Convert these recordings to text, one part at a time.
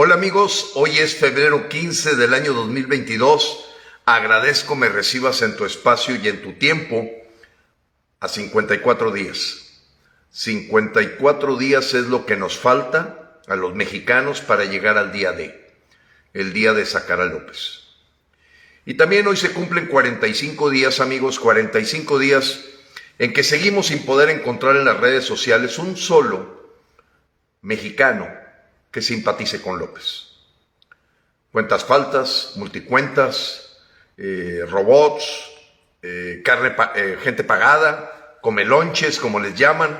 Hola amigos, hoy es febrero 15 del año 2022. Agradezco me recibas en tu espacio y en tu tiempo a 54 días. 54 días es lo que nos falta a los mexicanos para llegar al día D, el día de sacar a López. Y también hoy se cumplen 45 días, amigos, 45 días en que seguimos sin poder encontrar en las redes sociales un solo mexicano que simpatice con López. Cuentas faltas, multicuentas, eh, robots, eh, carne, eh, gente pagada, comelonches, como les llaman,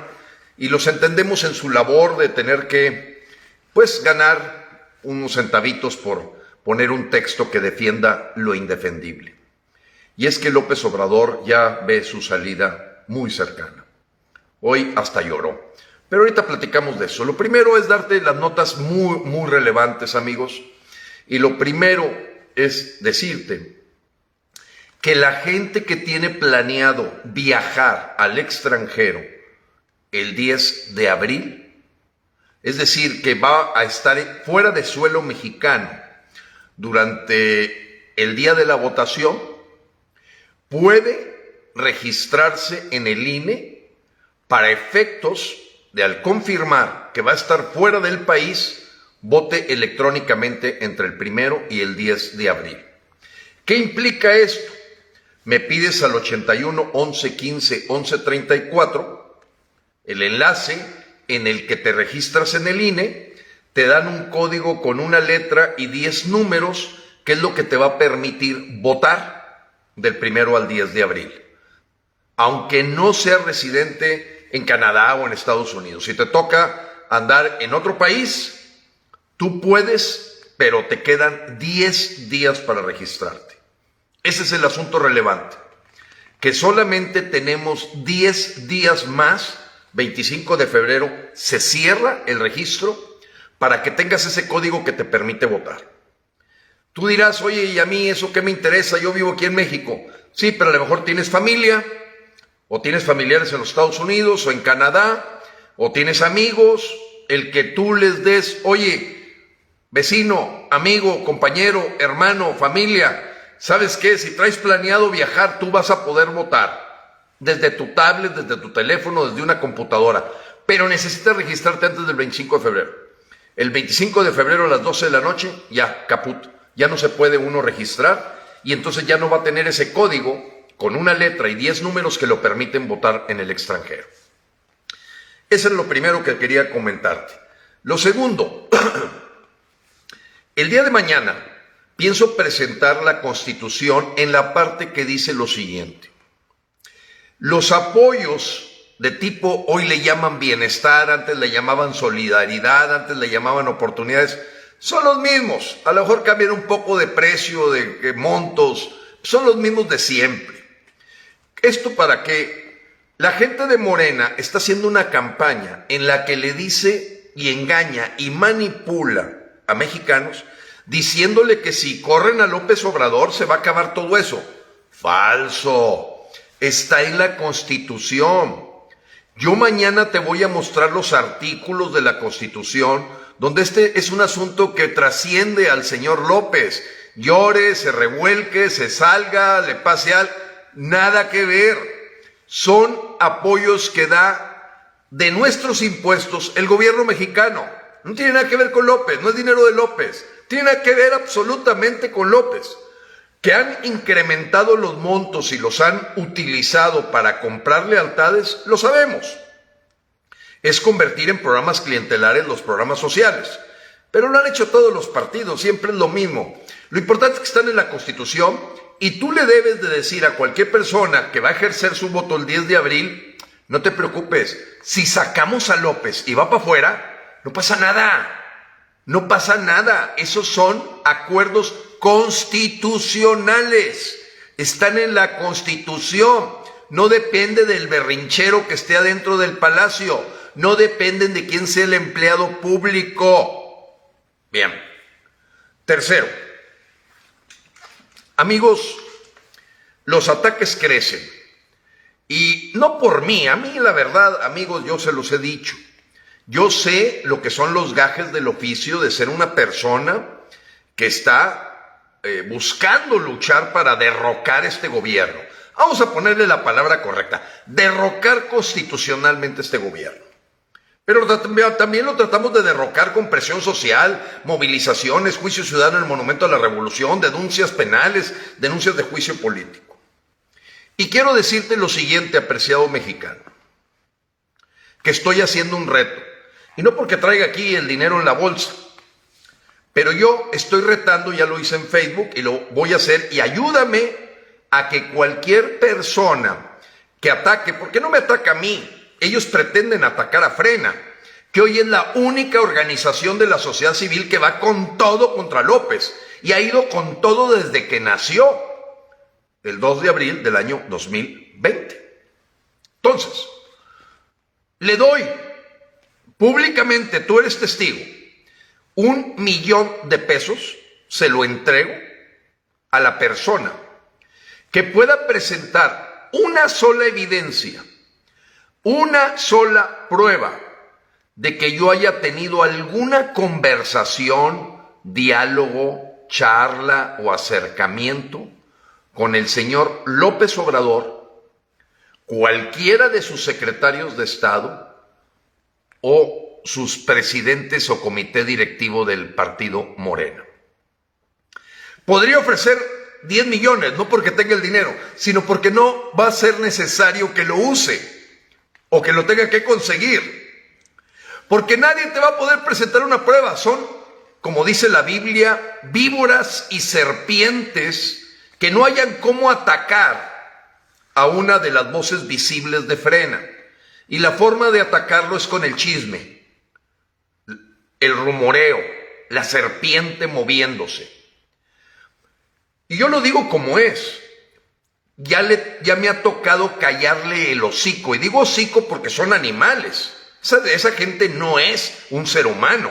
y los entendemos en su labor de tener que, pues, ganar unos centavitos por poner un texto que defienda lo indefendible. Y es que López Obrador ya ve su salida muy cercana. Hoy hasta lloró. Pero ahorita platicamos de eso. Lo primero es darte las notas muy, muy relevantes, amigos. Y lo primero es decirte que la gente que tiene planeado viajar al extranjero el 10 de abril, es decir, que va a estar fuera de suelo mexicano durante el día de la votación, puede registrarse en el INE para efectos de al confirmar que va a estar fuera del país, vote electrónicamente entre el primero y el 10 de abril. ¿Qué implica esto? Me pides al 81 11 15 11 34 el enlace en el que te registras en el INE, te dan un código con una letra y 10 números, que es lo que te va a permitir votar del primero al 10 de abril. Aunque no seas residente en Canadá o en Estados Unidos. Si te toca andar en otro país, tú puedes, pero te quedan 10 días para registrarte. Ese es el asunto relevante, que solamente tenemos 10 días más, 25 de febrero, se cierra el registro para que tengas ese código que te permite votar. Tú dirás, oye, ¿y a mí eso qué me interesa? Yo vivo aquí en México. Sí, pero a lo mejor tienes familia, o tienes familiares en los Estados Unidos o en Canadá, o tienes amigos, el que tú les des, oye, vecino, amigo, compañero, hermano, familia, ¿sabes qué? Si traes planeado viajar, tú vas a poder votar desde tu tablet, desde tu teléfono, desde una computadora, pero necesitas registrarte antes del 25 de febrero. El 25 de febrero a las 12 de la noche, ya, caput, ya no se puede uno registrar y entonces ya no va a tener ese código con una letra y 10 números que lo permiten votar en el extranjero. Eso es lo primero que quería comentarte. Lo segundo, el día de mañana pienso presentar la Constitución en la parte que dice lo siguiente. Los apoyos de tipo, hoy le llaman bienestar, antes le llamaban solidaridad, antes le llamaban oportunidades, son los mismos. A lo mejor cambian un poco de precio, de montos, son los mismos de siempre. Esto para que la gente de Morena está haciendo una campaña en la que le dice y engaña y manipula a mexicanos diciéndole que si corren a López Obrador se va a acabar todo eso. Falso. Está en la Constitución. Yo mañana te voy a mostrar los artículos de la Constitución donde este es un asunto que trasciende al señor López. Llore, se revuelque, se salga, le pase algo nada que ver. Son apoyos que da de nuestros impuestos el gobierno mexicano. No tiene nada que ver con López, no es dinero de López. Tiene que ver absolutamente con López. Que han incrementado los montos y los han utilizado para comprar lealtades, lo sabemos. Es convertir en programas clientelares los programas sociales. Pero lo han hecho todos los partidos, siempre es lo mismo. Lo importante es que están en la Constitución y tú le debes de decir a cualquier persona que va a ejercer su voto el 10 de abril, no te preocupes, si sacamos a López y va para afuera, no pasa nada. No pasa nada. Esos son acuerdos constitucionales. Están en la constitución. No depende del berrinchero que esté adentro del palacio. No dependen de quién sea el empleado público. Bien. Tercero, Amigos, los ataques crecen. Y no por mí, a mí la verdad, amigos, yo se los he dicho. Yo sé lo que son los gajes del oficio de ser una persona que está eh, buscando luchar para derrocar este gobierno. Vamos a ponerle la palabra correcta, derrocar constitucionalmente este gobierno. Pero también lo tratamos de derrocar con presión social, movilizaciones, juicio ciudadano en el Monumento a la Revolución, denuncias penales, denuncias de juicio político. Y quiero decirte lo siguiente, apreciado mexicano, que estoy haciendo un reto. Y no porque traiga aquí el dinero en la bolsa, pero yo estoy retando, ya lo hice en Facebook y lo voy a hacer, y ayúdame a que cualquier persona que ataque, porque no me ataca a mí, ellos pretenden atacar a Frena, que hoy es la única organización de la sociedad civil que va con todo contra López y ha ido con todo desde que nació el 2 de abril del año 2020. Entonces, le doy públicamente, tú eres testigo, un millón de pesos, se lo entrego a la persona que pueda presentar una sola evidencia una sola prueba de que yo haya tenido alguna conversación, diálogo, charla o acercamiento con el señor López Obrador, cualquiera de sus secretarios de Estado o sus presidentes o comité directivo del partido Moreno. Podría ofrecer 10 millones, no porque tenga el dinero, sino porque no va a ser necesario que lo use o que lo tenga que conseguir. Porque nadie te va a poder presentar una prueba. Son, como dice la Biblia, víboras y serpientes que no hayan cómo atacar a una de las voces visibles de frena. Y la forma de atacarlo es con el chisme, el rumoreo, la serpiente moviéndose. Y yo lo digo como es ya, le, ya me ha tocado callarle el hocico. Y digo hocico porque son animales. Esa, esa gente no es un ser humano.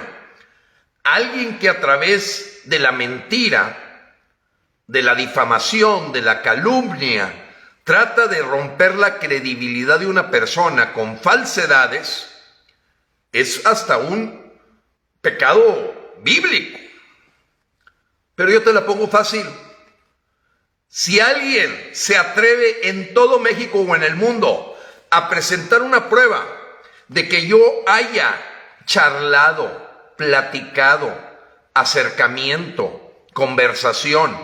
Alguien que a través de la mentira, de la difamación, de la calumnia, trata de romper la credibilidad de una persona con falsedades, es hasta un pecado bíblico. Pero yo te la pongo fácil. Si alguien se atreve en todo México o en el mundo a presentar una prueba de que yo haya charlado, platicado, acercamiento, conversación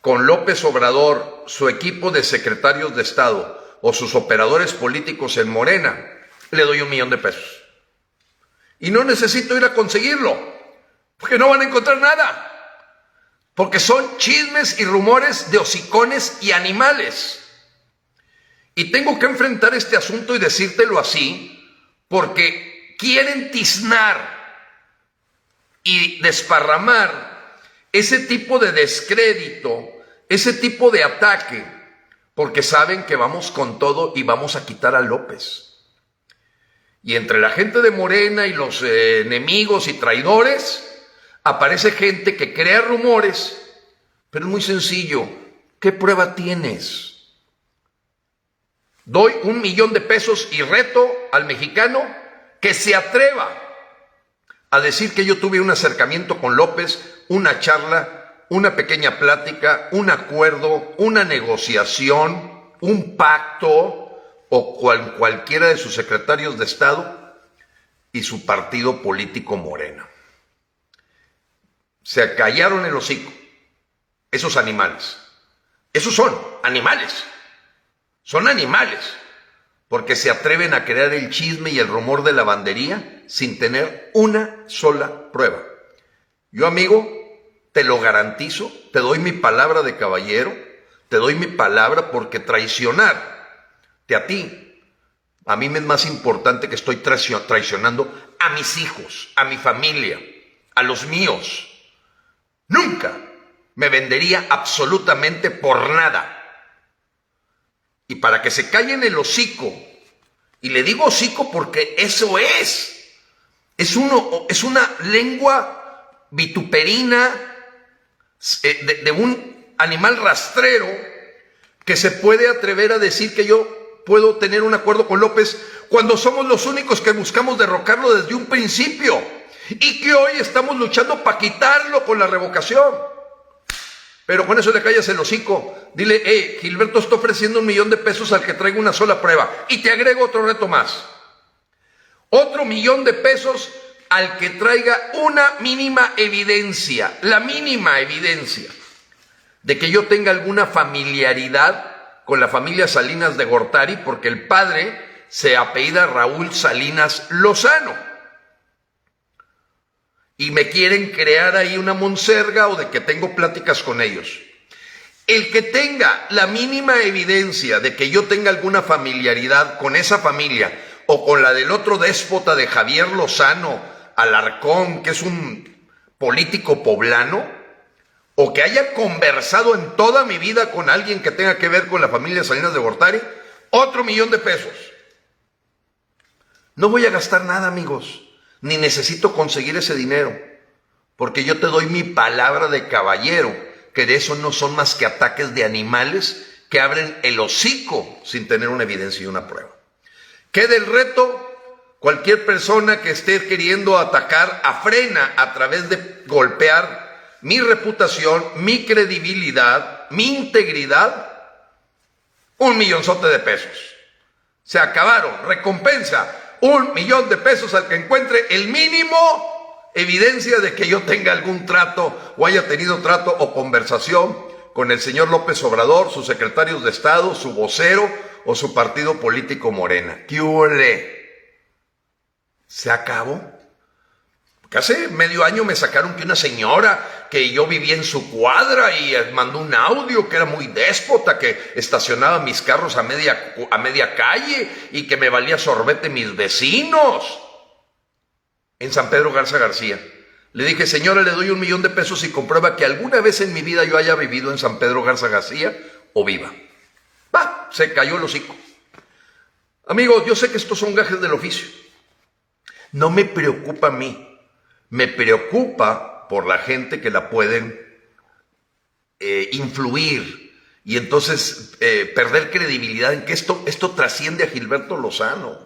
con López Obrador, su equipo de secretarios de Estado o sus operadores políticos en Morena, le doy un millón de pesos. Y no necesito ir a conseguirlo, porque no van a encontrar nada porque son chismes y rumores de hocicones y animales. Y tengo que enfrentar este asunto y decírtelo así, porque quieren tiznar y desparramar ese tipo de descrédito, ese tipo de ataque, porque saben que vamos con todo y vamos a quitar a López. Y entre la gente de Morena y los eh, enemigos y traidores, aparece gente que crea rumores, pero es muy sencillo. ¿Qué prueba tienes? Doy un millón de pesos y reto al mexicano que se atreva a decir que yo tuve un acercamiento con López, una charla, una pequeña plática, un acuerdo, una negociación, un pacto o cualquiera de sus secretarios de Estado y su partido político Morena se callaron el hocico. Esos animales. Esos son animales. Son animales. Porque se atreven a crear el chisme y el rumor de lavandería sin tener una sola prueba. Yo, amigo, te lo garantizo, te doy mi palabra de caballero, te doy mi palabra porque traicionar te a ti, a mí me es más importante que estoy traicionando a mis hijos, a mi familia, a los míos. Nunca me vendería absolutamente por nada. Y para que se callen el hocico, y le digo hocico porque eso es, es, uno, es una lengua vituperina eh, de, de un animal rastrero que se puede atrever a decir que yo puedo tener un acuerdo con López cuando somos los únicos que buscamos derrocarlo desde un principio y que hoy estamos luchando para quitarlo con la revocación. Pero con eso le callas el hocico. Dile, eh, Gilberto está ofreciendo un millón de pesos al que traiga una sola prueba. Y te agrego otro reto más. Otro millón de pesos al que traiga una mínima evidencia, la mínima evidencia de que yo tenga alguna familiaridad con la familia Salinas de Gortari, porque el padre se apellida Raúl Salinas Lozano. Y me quieren crear ahí una monserga o de que tengo pláticas con ellos. El que tenga la mínima evidencia de que yo tenga alguna familiaridad con esa familia o con la del otro déspota de Javier Lozano Alarcón, que es un político poblano, o que haya conversado en toda mi vida con alguien que tenga que ver con la familia Salinas de Gortari, otro millón de pesos. No voy a gastar nada, amigos, ni necesito conseguir ese dinero, porque yo te doy mi palabra de caballero, que de eso no son más que ataques de animales que abren el hocico sin tener una evidencia y una prueba. Queda el reto, cualquier persona que esté queriendo atacar a frena a través de golpear mi reputación, mi credibilidad, mi integridad, un millonzote de pesos. Se acabaron. Recompensa, un millón de pesos al que encuentre el mínimo evidencia de que yo tenga algún trato o haya tenido trato o conversación con el señor López Obrador, sus secretarios de Estado, su vocero o su partido político Morena. ¿Qué ¿Se acabó? hace medio año me sacaron que una señora que yo vivía en su cuadra y mandó un audio que era muy déspota, que estacionaba mis carros a media, a media calle y que me valía sorbete mis vecinos. En San Pedro Garza García. Le dije, señora, le doy un millón de pesos y comprueba que alguna vez en mi vida yo haya vivido en San Pedro Garza García o viva. Va, se cayó el hocico. Amigos, yo sé que estos son gajes del oficio. No me preocupa a mí me preocupa por la gente que la pueden eh, influir y entonces eh, perder credibilidad en que esto, esto trasciende a Gilberto Lozano.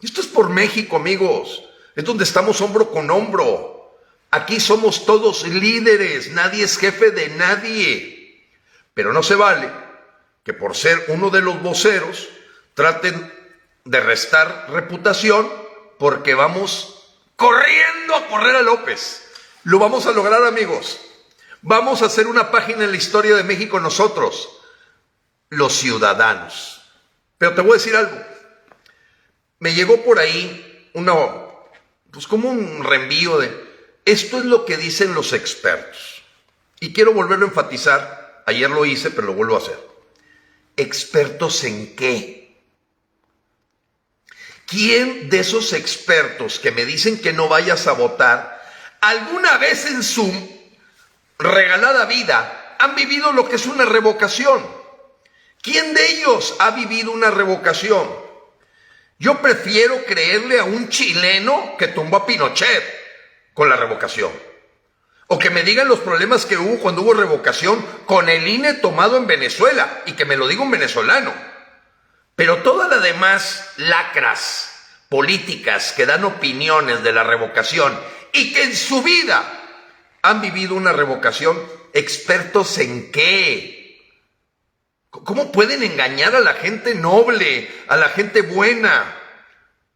Esto es por México, amigos. Es donde estamos hombro con hombro. Aquí somos todos líderes, nadie es jefe de nadie. Pero no se vale que por ser uno de los voceros traten de restar reputación porque vamos corriendo a correr a López. Lo vamos a lograr, amigos. Vamos a hacer una página en la historia de México nosotros, los ciudadanos. Pero te voy a decir algo. Me llegó por ahí una, pues como un reenvío de, esto es lo que dicen los expertos. Y quiero volverlo a enfatizar. Ayer lo hice, pero lo vuelvo a hacer. ¿Expertos en qué? ¿Quién de esos expertos que me dicen que no vayas a votar, alguna vez en su regalada vida han vivido lo que es una revocación? ¿Quién de ellos ha vivido una revocación? Yo prefiero creerle a un chileno que tumbó a Pinochet con la revocación. O que me digan los problemas que hubo cuando hubo revocación con el INE tomado en Venezuela y que me lo diga un venezolano. Pero todas las demás lacras políticas que dan opiniones de la revocación y que en su vida han vivido una revocación, expertos en qué? ¿Cómo pueden engañar a la gente noble, a la gente buena,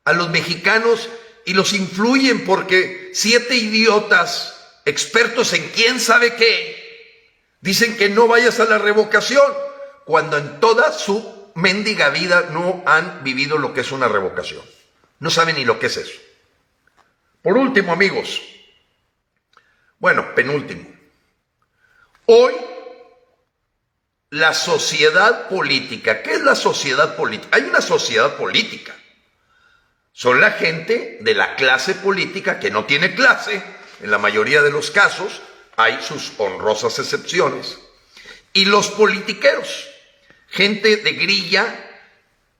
a los mexicanos y los influyen porque siete idiotas, expertos en quién sabe qué, dicen que no vayas a la revocación, cuando en toda su mendiga vida no han vivido lo que es una revocación. No saben ni lo que es eso. Por último, amigos, bueno, penúltimo. Hoy, la sociedad política, ¿qué es la sociedad política? Hay una sociedad política. Son la gente de la clase política que no tiene clase, en la mayoría de los casos, hay sus honrosas excepciones, y los politiqueros gente de grilla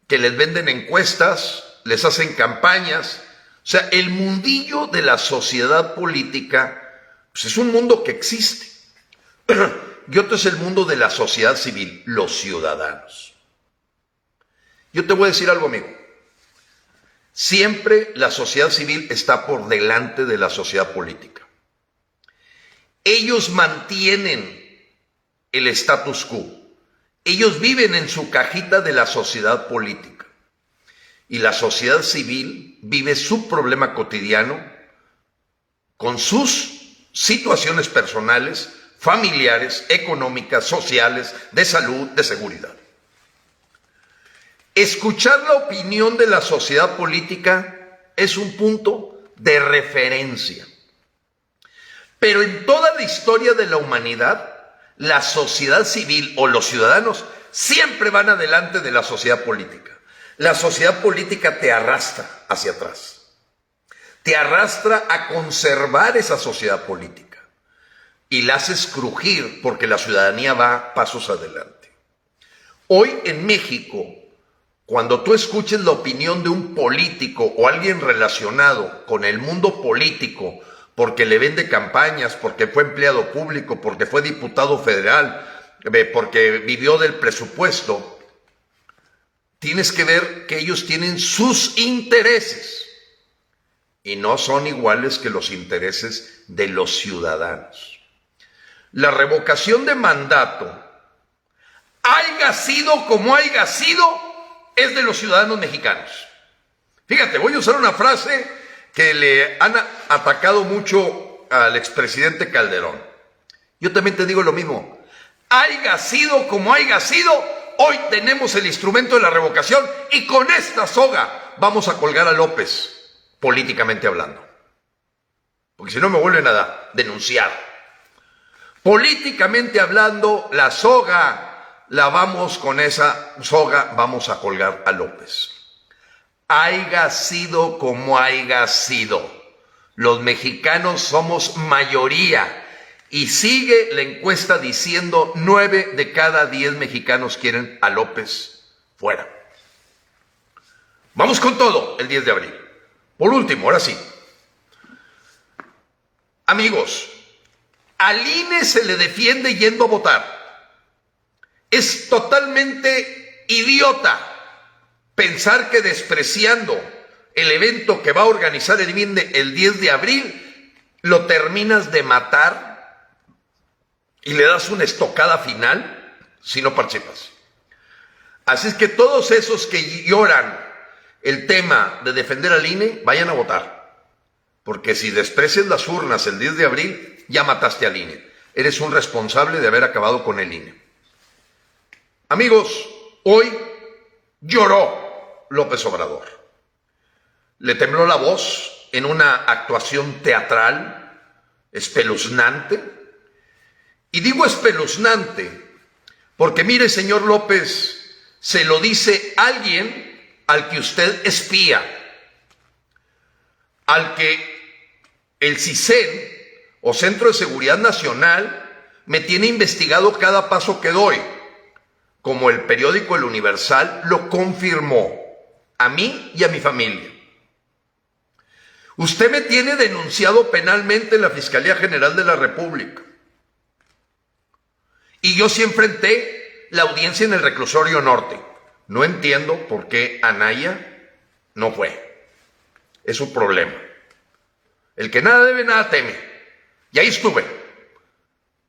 que les venden encuestas, les hacen campañas. O sea, el mundillo de la sociedad política pues es un mundo que existe. Y otro es el mundo de la sociedad civil, los ciudadanos. Yo te voy a decir algo, amigo. Siempre la sociedad civil está por delante de la sociedad política. Ellos mantienen el status quo. Ellos viven en su cajita de la sociedad política. Y la sociedad civil vive su problema cotidiano con sus situaciones personales, familiares, económicas, sociales, de salud, de seguridad. Escuchar la opinión de la sociedad política es un punto de referencia. Pero en toda la historia de la humanidad, la sociedad civil o los ciudadanos siempre van adelante de la sociedad política. La sociedad política te arrastra hacia atrás. Te arrastra a conservar esa sociedad política. Y la haces crujir porque la ciudadanía va pasos adelante. Hoy en México cuando tú escuches la opinión de un político o alguien relacionado con el mundo político, porque le vende campañas, porque fue empleado público, porque fue diputado federal, eh, porque vivió del presupuesto, tienes que ver que ellos tienen sus intereses y no son iguales que los intereses de los ciudadanos. La revocación de mandato, haya sido como haya sido, es de los ciudadanos mexicanos. Fíjate, voy a usar una frase que le han atacado mucho al expresidente Calderón. Yo también te digo lo mismo. Haya sido como haya sido, hoy tenemos el instrumento de la revocación y con esta soga vamos a colgar a López, políticamente hablando. Porque si no me vuelven a denunciar. Políticamente hablando, la soga la vamos con esa soga, vamos a colgar a López. Haiga sido como haya sido. Los mexicanos somos mayoría y sigue la encuesta diciendo nueve de cada diez mexicanos quieren a López fuera. Vamos con todo el 10 de abril. Por último, ahora sí. Amigos, al INE se le defiende yendo a votar. Es totalmente idiota pensar que despreciando el evento que va a organizar el INE el 10 de abril, lo terminas de matar y le das una estocada final si no participas. Así es que todos esos que lloran el tema de defender al INE, vayan a votar. Porque si desprecias las urnas el 10 de abril, ya mataste al INE. Eres un responsable de haber acabado con el INE. Amigos, hoy lloró López Obrador. Le tembló la voz en una actuación teatral espeluznante. Y digo espeluznante porque mire, señor López, se lo dice alguien al que usted espía, al que el CISEN o Centro de Seguridad Nacional me tiene investigado cada paso que doy como el periódico El Universal lo confirmó a mí y a mi familia. Usted me tiene denunciado penalmente en la Fiscalía General de la República. Y yo sí enfrenté la audiencia en el reclusorio norte. No entiendo por qué Anaya no fue. Es un problema. El que nada debe, nada teme. Y ahí estuve.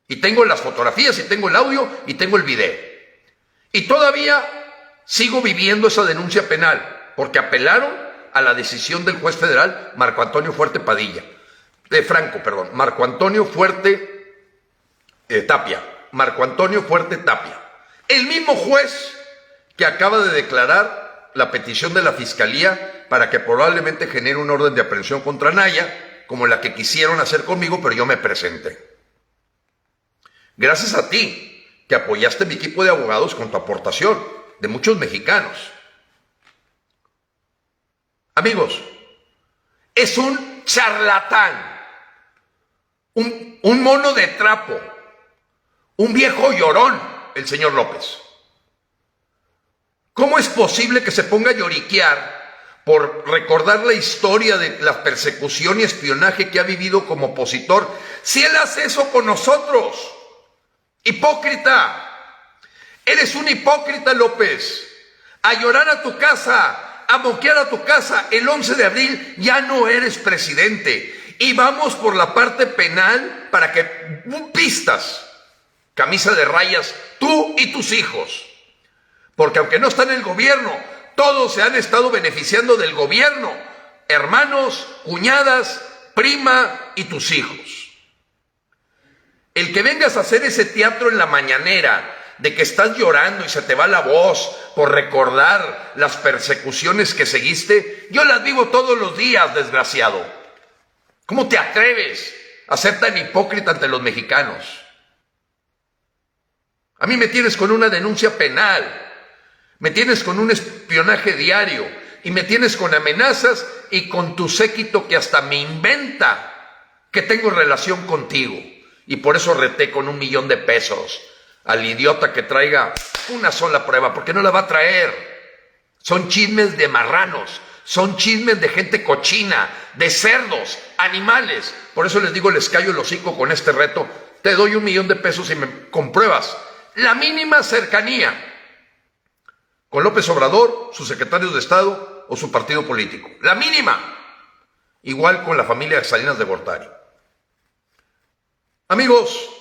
Y tengo las fotografías, y tengo el audio, y tengo el video. Y todavía sigo viviendo esa denuncia penal, porque apelaron a la decisión del juez federal Marco Antonio Fuerte Padilla, de Franco, perdón, Marco Antonio Fuerte eh, Tapia, Marco Antonio Fuerte Tapia. El mismo juez que acaba de declarar la petición de la fiscalía para que probablemente genere un orden de aprehensión contra Naya, como la que quisieron hacer conmigo, pero yo me presenté. Gracias a ti, que apoyaste mi equipo de abogados con tu aportación, de muchos mexicanos. Amigos, es un charlatán, un, un mono de trapo, un viejo llorón, el señor López. ¿Cómo es posible que se ponga a lloriquear por recordar la historia de la persecución y espionaje que ha vivido como opositor si él hace eso con nosotros? Hipócrita. Eres un hipócrita, López. a llorar a tu casa, a moquear a tu casa. El 11 de abril ya no eres presidente. Y vamos por la parte penal para que pistas, camisa de rayas, tú y tus hijos. Porque aunque no están en el gobierno, todos se han estado beneficiando del gobierno. Hermanos, cuñadas, prima y tus hijos. El que vengas a hacer ese teatro en la mañanera, de que estás llorando y se te va la voz por recordar las persecuciones que seguiste, yo las vivo todos los días, desgraciado. ¿Cómo te atreves a ser tan hipócrita ante los mexicanos? A mí me tienes con una denuncia penal, me tienes con un espionaje diario y me tienes con amenazas y con tu séquito que hasta me inventa que tengo relación contigo. Y por eso reté con un millón de pesos al idiota que traiga una sola prueba, porque no la va a traer. Son chismes de marranos, son chismes de gente cochina, de cerdos, animales. Por eso les digo, les callo el hocico con este reto. Te doy un millón de pesos y me compruebas la mínima cercanía con López Obrador, sus secretarios de Estado o su partido político. La mínima. Igual con la familia Salinas de Gortari. Amigos,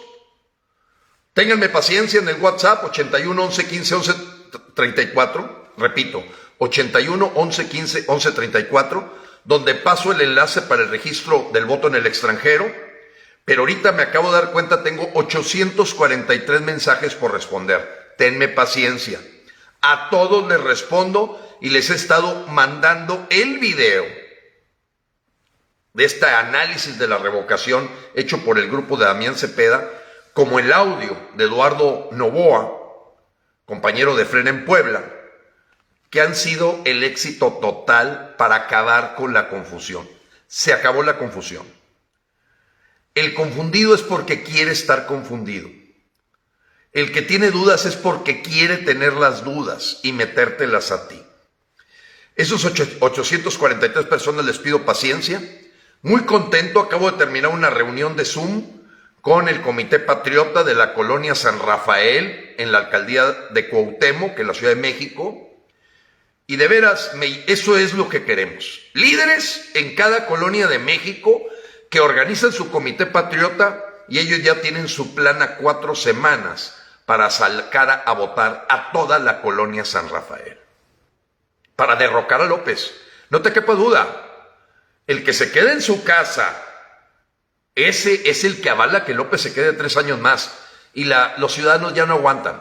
Ténganme paciencia en el WhatsApp 81 11 15 11 34, repito, 81 11 15 11 34, donde paso el enlace para el registro del voto en el extranjero, pero ahorita me acabo de dar cuenta, tengo 843 mensajes por responder. Tenme paciencia. A todos les respondo y les he estado mandando el video de este análisis de la revocación hecho por el grupo de Damián Cepeda como el audio de Eduardo Novoa, compañero de Frena en Puebla, que han sido el éxito total para acabar con la confusión. Se acabó la confusión. El confundido es porque quiere estar confundido. El que tiene dudas es porque quiere tener las dudas y metértelas a ti. Esos 843 personas les pido paciencia. Muy contento, acabo de terminar una reunión de Zoom con el Comité Patriota de la colonia San Rafael en la alcaldía de Cuauhtémoc, que es la Ciudad de México. Y de veras, eso es lo que queremos. Líderes en cada colonia de México que organizan su Comité Patriota y ellos ya tienen su plan a cuatro semanas para sacar a votar a toda la colonia San Rafael. Para derrocar a López. No te quepa duda. El que se quede en su casa ese es el que avala que López se quede tres años más y los ciudadanos ya no aguantan.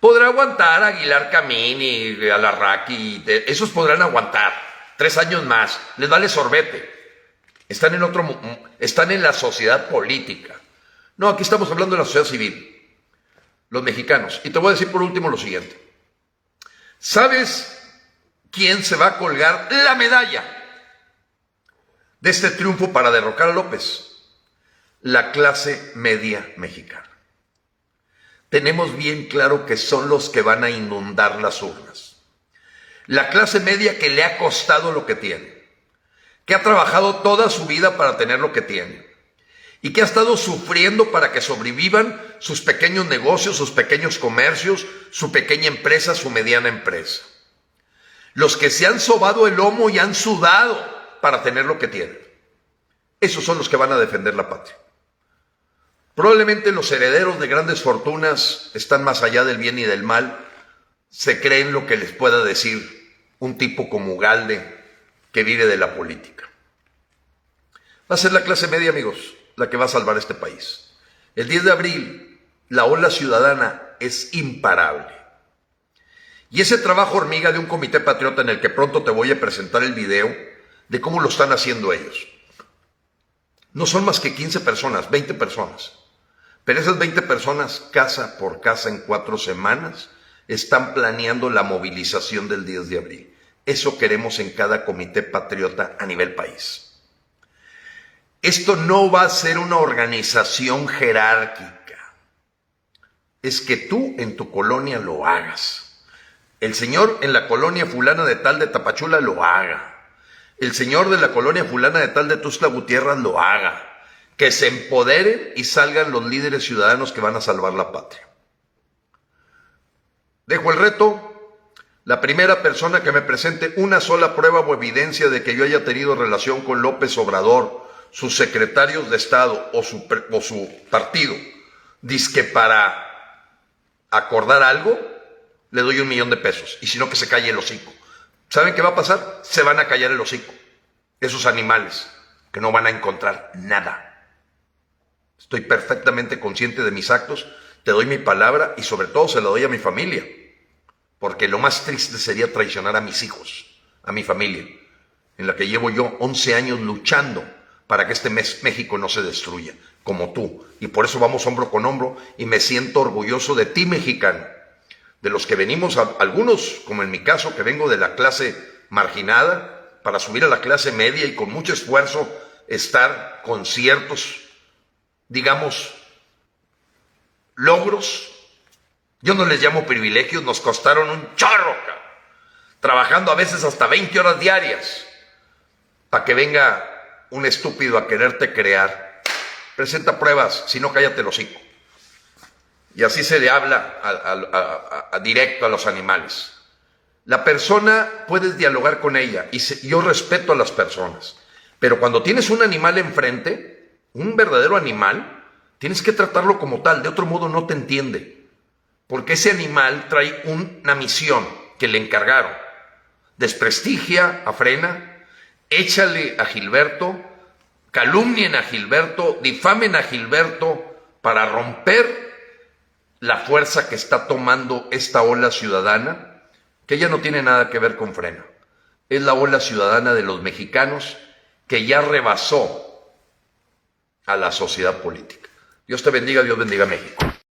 Podrá aguantar Aguilar Camín y Alarraqui, esos podrán aguantar tres años más, les vale sorbete. Están en otro, están en la sociedad política. No, aquí estamos hablando de la sociedad civil, los mexicanos. Y te voy a decir por último lo siguiente. ¿Sabes quién se va a colgar la medalla de este triunfo para derrocar a López? la clase media mexicana. Tenemos bien claro que son los que van a inundar las urnas. La clase media que le ha costado lo que tiene, que ha trabajado toda su vida para tener lo que tiene y que ha estado sufriendo para que sobrevivan sus pequeños negocios, sus pequeños comercios, su pequeña empresa, su mediana empresa. Los que se han sobado el lomo y han sudado para tener lo que tienen. Esos son los que van a defender la patria. Probablemente los herederos de grandes fortunas están más allá del bien y del mal, se creen lo que les pueda decir un tipo como Galde que vive de la política. Va a ser la clase media, amigos, la que va a salvar este país. El 10 de abril, la ola ciudadana es imparable. Y ese trabajo hormiga de un comité patriota en el que pronto te voy a presentar el video de cómo lo están haciendo ellos. No son más que 15 personas, 20 personas pero esas 20 personas, casa por casa en cuatro semanas, están planeando la movilización del 10 de abril. Eso queremos en cada comité patriota a nivel país. Esto no va a ser una organización jerárquica. Es que tú en tu colonia lo hagas. El señor en la colonia fulana de tal de Tapachula lo haga. El señor de la colonia fulana de tal de Tuzla Gutiérrez lo haga que se empoderen y salgan los líderes ciudadanos que van a salvar la patria. Dejo el reto, La primera persona que me presente una sola prueba o evidencia de que yo haya tenido relación con López Obrador, sus secretarios de Estado o su, o su partido, dice que para acordar algo, le doy un millón de pesos. Y si no, que se calle el hocico. ¿Saben qué va a pasar? Se van a callar el hocico. Esos animales que no van a encontrar nada. Estoy perfectamente consciente de mis actos, te doy mi palabra y sobre todo se la doy a mi familia porque lo más triste sería traicionar a mis hijos, a mi familia, en la que llevo yo 11 años luchando para que este mes México no se destruya, como tú. Y por eso vamos hombro con hombro y me siento orgulloso de ti, mexicano, de los que venimos, algunos, como en mi caso, que vengo de la clase marginada, para subir a la clase media y con mucho esfuerzo estar con ciertos, digamos, logros yo no les llamo privilegios, nos costaron un chorro, trabajando a veces hasta 20 horas diarias, para que venga un estúpido a quererte crear. Presenta pruebas, si no cállate el hocico. Y así se le habla a, directo a los animales. La persona puedes dialogar con ella y yo respeto a las personas, pero cuando tienes un animal enfrente, un verdadero animal, tienes que tratarlo como tal, de otro modo no te entiende. Porque ese animal trae una misión que le encargaron. Desprestigia a Frena, échale a Gilberto, calumnien a Gilberto, difamen a Gilberto para romper la fuerza que está tomando esta ola ciudadana, que ya no tiene nada que ver con Frena. Es la ola ciudadana de los mexicanos que ya rebasó a la sociedad política. Dios te bendiga, Dios bendiga a México.